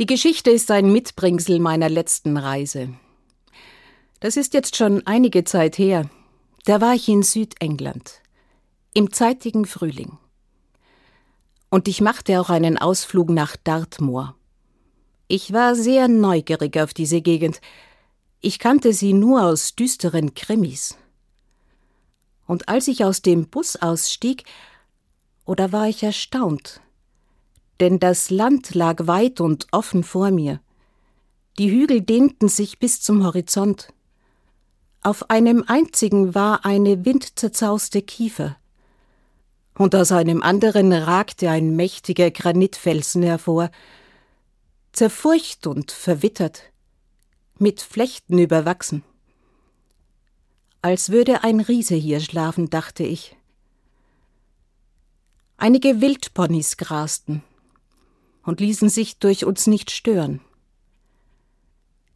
Die Geschichte ist ein Mitbringsel meiner letzten Reise. Das ist jetzt schon einige Zeit her. Da war ich in Südengland, im zeitigen Frühling. Und ich machte auch einen Ausflug nach Dartmoor. Ich war sehr neugierig auf diese Gegend. Ich kannte sie nur aus düsteren Krimis. Und als ich aus dem Bus ausstieg, oder war ich erstaunt, denn das Land lag weit und offen vor mir. Die Hügel dehnten sich bis zum Horizont. Auf einem einzigen war eine windzerzauste Kiefer, und aus einem anderen ragte ein mächtiger Granitfelsen hervor, zerfurcht und verwittert, mit Flechten überwachsen. Als würde ein Riese hier schlafen, dachte ich. Einige Wildponys grasten und ließen sich durch uns nicht stören.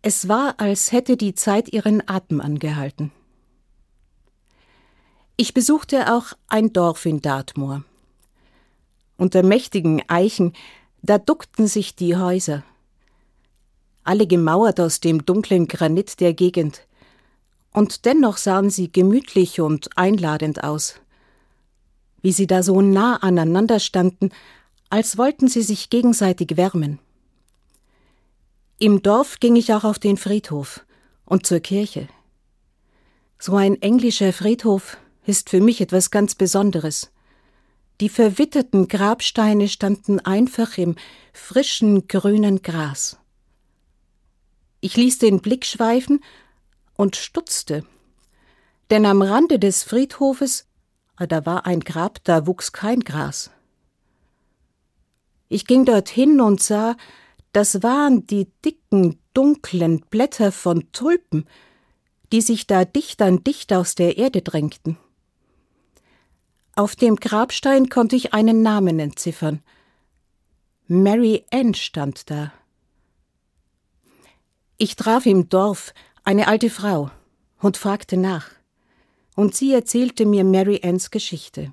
Es war, als hätte die Zeit ihren Atem angehalten. Ich besuchte auch ein Dorf in Dartmoor. Unter mächtigen Eichen, da duckten sich die Häuser. Alle gemauert aus dem dunklen Granit der Gegend, und dennoch sahen sie gemütlich und einladend aus. Wie sie da so nah aneinander standen, als wollten sie sich gegenseitig wärmen. Im Dorf ging ich auch auf den Friedhof und zur Kirche. So ein englischer Friedhof ist für mich etwas ganz Besonderes. Die verwitterten Grabsteine standen einfach im frischen grünen Gras. Ich ließ den Blick schweifen und stutzte. Denn am Rande des Friedhofes, ah, da war ein Grab, da wuchs kein Gras. Ich ging dorthin und sah, das waren die dicken, dunklen Blätter von Tulpen, die sich da dicht an dicht aus der Erde drängten. Auf dem Grabstein konnte ich einen Namen entziffern. Mary Ann stand da. Ich traf im Dorf eine alte Frau und fragte nach. Und sie erzählte mir Mary Anns Geschichte.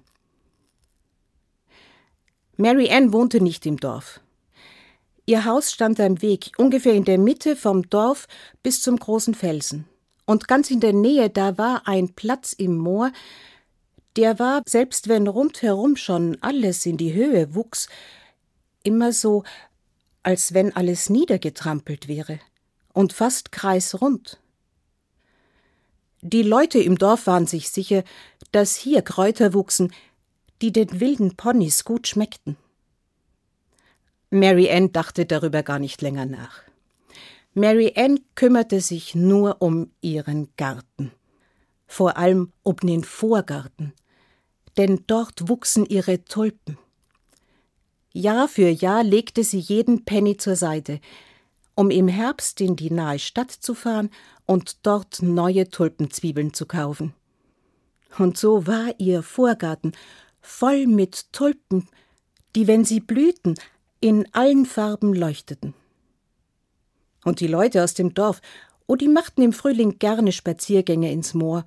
Mary Ann wohnte nicht im Dorf. Ihr Haus stand am Weg, ungefähr in der Mitte vom Dorf bis zum großen Felsen. Und ganz in der Nähe, da war ein Platz im Moor, der war, selbst wenn rundherum schon alles in die Höhe wuchs, immer so, als wenn alles niedergetrampelt wäre und fast kreisrund. Die Leute im Dorf waren sich sicher, dass hier Kräuter wuchsen, die den wilden Ponys gut schmeckten. Mary Ann dachte darüber gar nicht länger nach. Mary Ann kümmerte sich nur um ihren Garten, vor allem um den Vorgarten, denn dort wuchsen ihre Tulpen. Jahr für Jahr legte sie jeden Penny zur Seite, um im Herbst in die nahe Stadt zu fahren und dort neue Tulpenzwiebeln zu kaufen. Und so war ihr Vorgarten voll mit Tulpen, die, wenn sie blühten, in allen Farben leuchteten. Und die Leute aus dem Dorf, oh, die machten im Frühling gerne Spaziergänge ins Moor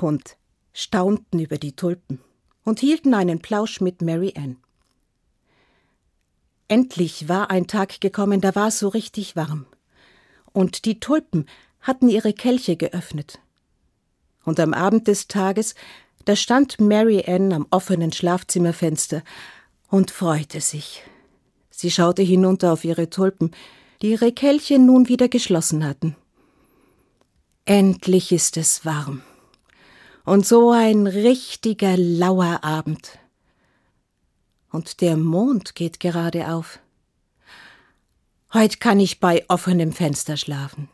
und staunten über die Tulpen und hielten einen Plausch mit Mary Ann. Endlich war ein Tag gekommen, da war es so richtig warm. Und die Tulpen hatten ihre Kelche geöffnet. Und am Abend des Tages, da stand Mary Ann am offenen Schlafzimmerfenster und freute sich. Sie schaute hinunter auf ihre Tulpen, die ihre Kelche nun wieder geschlossen hatten. Endlich ist es warm. Und so ein richtiger lauer Abend und der Mond geht gerade auf. Heut kann ich bei offenem Fenster schlafen.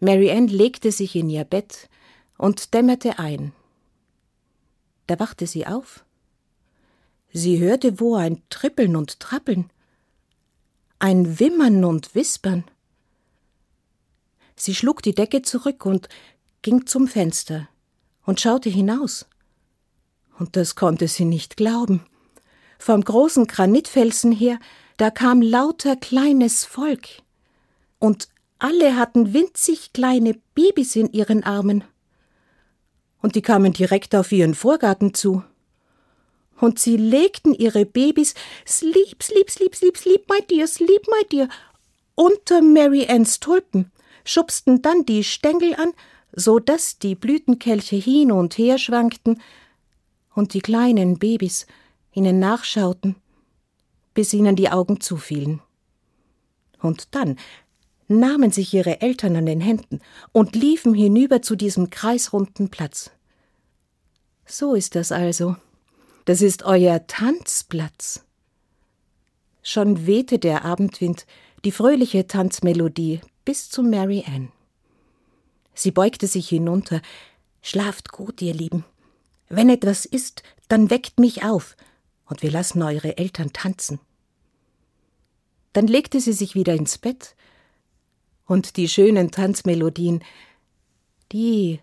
Mary Ann legte sich in ihr Bett und dämmerte ein. Da wachte sie auf. Sie hörte wo ein Trippeln und Trappeln, ein Wimmern und Wispern. Sie schlug die Decke zurück und ging zum Fenster und schaute hinaus. Und das konnte sie nicht glauben. Vom großen Granitfelsen her, da kam lauter kleines Volk. Und alle hatten winzig kleine Babys in ihren Armen. Und die kamen direkt auf ihren Vorgarten zu. Und sie legten ihre Babys sleep, sleep, sleep, sleep, sleep, my dear, sleep, my dear, unter Mary Anns Tulpen, schubsten dann die Stängel an, so dass die Blütenkelche hin und her schwankten und die kleinen Babys ihnen nachschauten, bis ihnen die Augen zufielen. Und dann nahmen sich ihre Eltern an den Händen und liefen hinüber zu diesem kreisrunden Platz. So ist das also. Das ist euer Tanzplatz. Schon wehte der Abendwind die fröhliche Tanzmelodie bis zu Mary Ann. Sie beugte sich hinunter. Schlaft gut, ihr Lieben. Wenn etwas ist, dann weckt mich auf, und wir lassen eure Eltern tanzen. Dann legte sie sich wieder ins Bett, und die schönen Tanzmelodien, die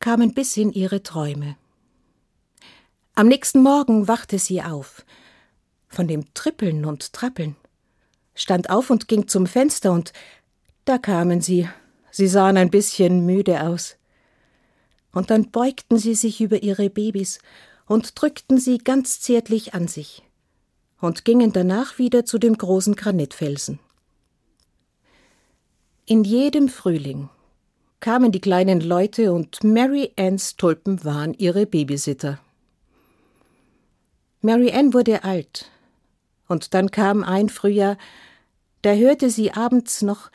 kamen bis in ihre Träume. Am nächsten Morgen wachte sie auf, von dem Trippeln und Trappeln, stand auf und ging zum Fenster, und da kamen sie, sie sahen ein bisschen müde aus. Und dann beugten sie sich über ihre Babys und drückten sie ganz zärtlich an sich und gingen danach wieder zu dem großen Granitfelsen. In jedem Frühling kamen die kleinen Leute und Mary Anns Tulpen waren ihre Babysitter. Mary Ann wurde alt, und dann kam ein Frühjahr, da hörte sie abends noch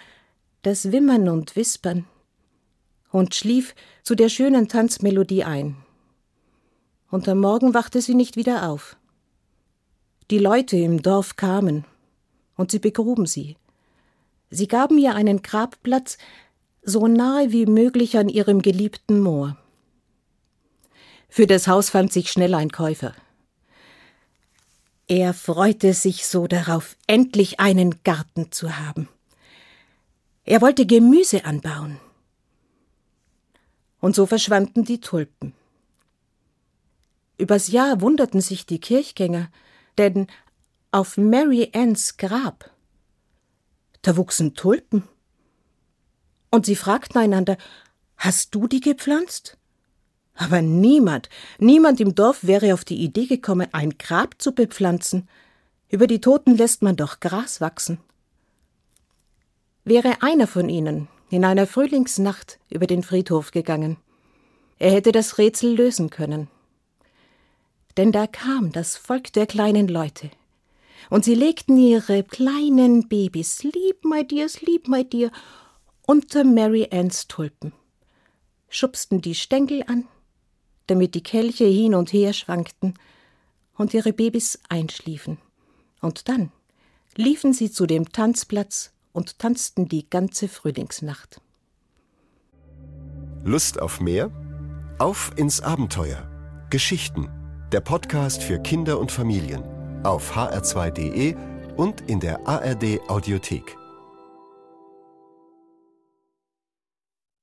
das Wimmern und Wispern und schlief zu der schönen Tanzmelodie ein. Und am Morgen wachte sie nicht wieder auf. Die Leute im Dorf kamen, und sie begruben sie. Sie gaben ihr einen Grabplatz so nahe wie möglich an ihrem geliebten Moor. Für das Haus fand sich schnell ein Käufer. Er freute sich so darauf, endlich einen Garten zu haben. Er wollte Gemüse anbauen. Und so verschwanden die Tulpen. Übers Jahr wunderten sich die Kirchgänger, denn auf Mary Anns Grab da wuchsen Tulpen. Und sie fragten einander Hast du die gepflanzt? Aber niemand, niemand im Dorf wäre auf die Idee gekommen, ein Grab zu bepflanzen. Über die Toten lässt man doch Gras wachsen. Wäre einer von ihnen in einer Frühlingsnacht über den Friedhof gegangen, er hätte das Rätsel lösen können. Denn da kam das Volk der kleinen Leute, und sie legten ihre kleinen Babys, sleep, my dear, sleep, my dear, unter Mary Anns Tulpen, schubsten die Stängel an, damit die Kelche hin und her schwankten und ihre Babys einschliefen. Und dann liefen sie zu dem Tanzplatz und tanzten die ganze Frühlingsnacht. Lust auf mehr? Auf ins Abenteuer. Geschichten. Der Podcast für Kinder und Familien auf hr2.de und in der ARD Audiothek.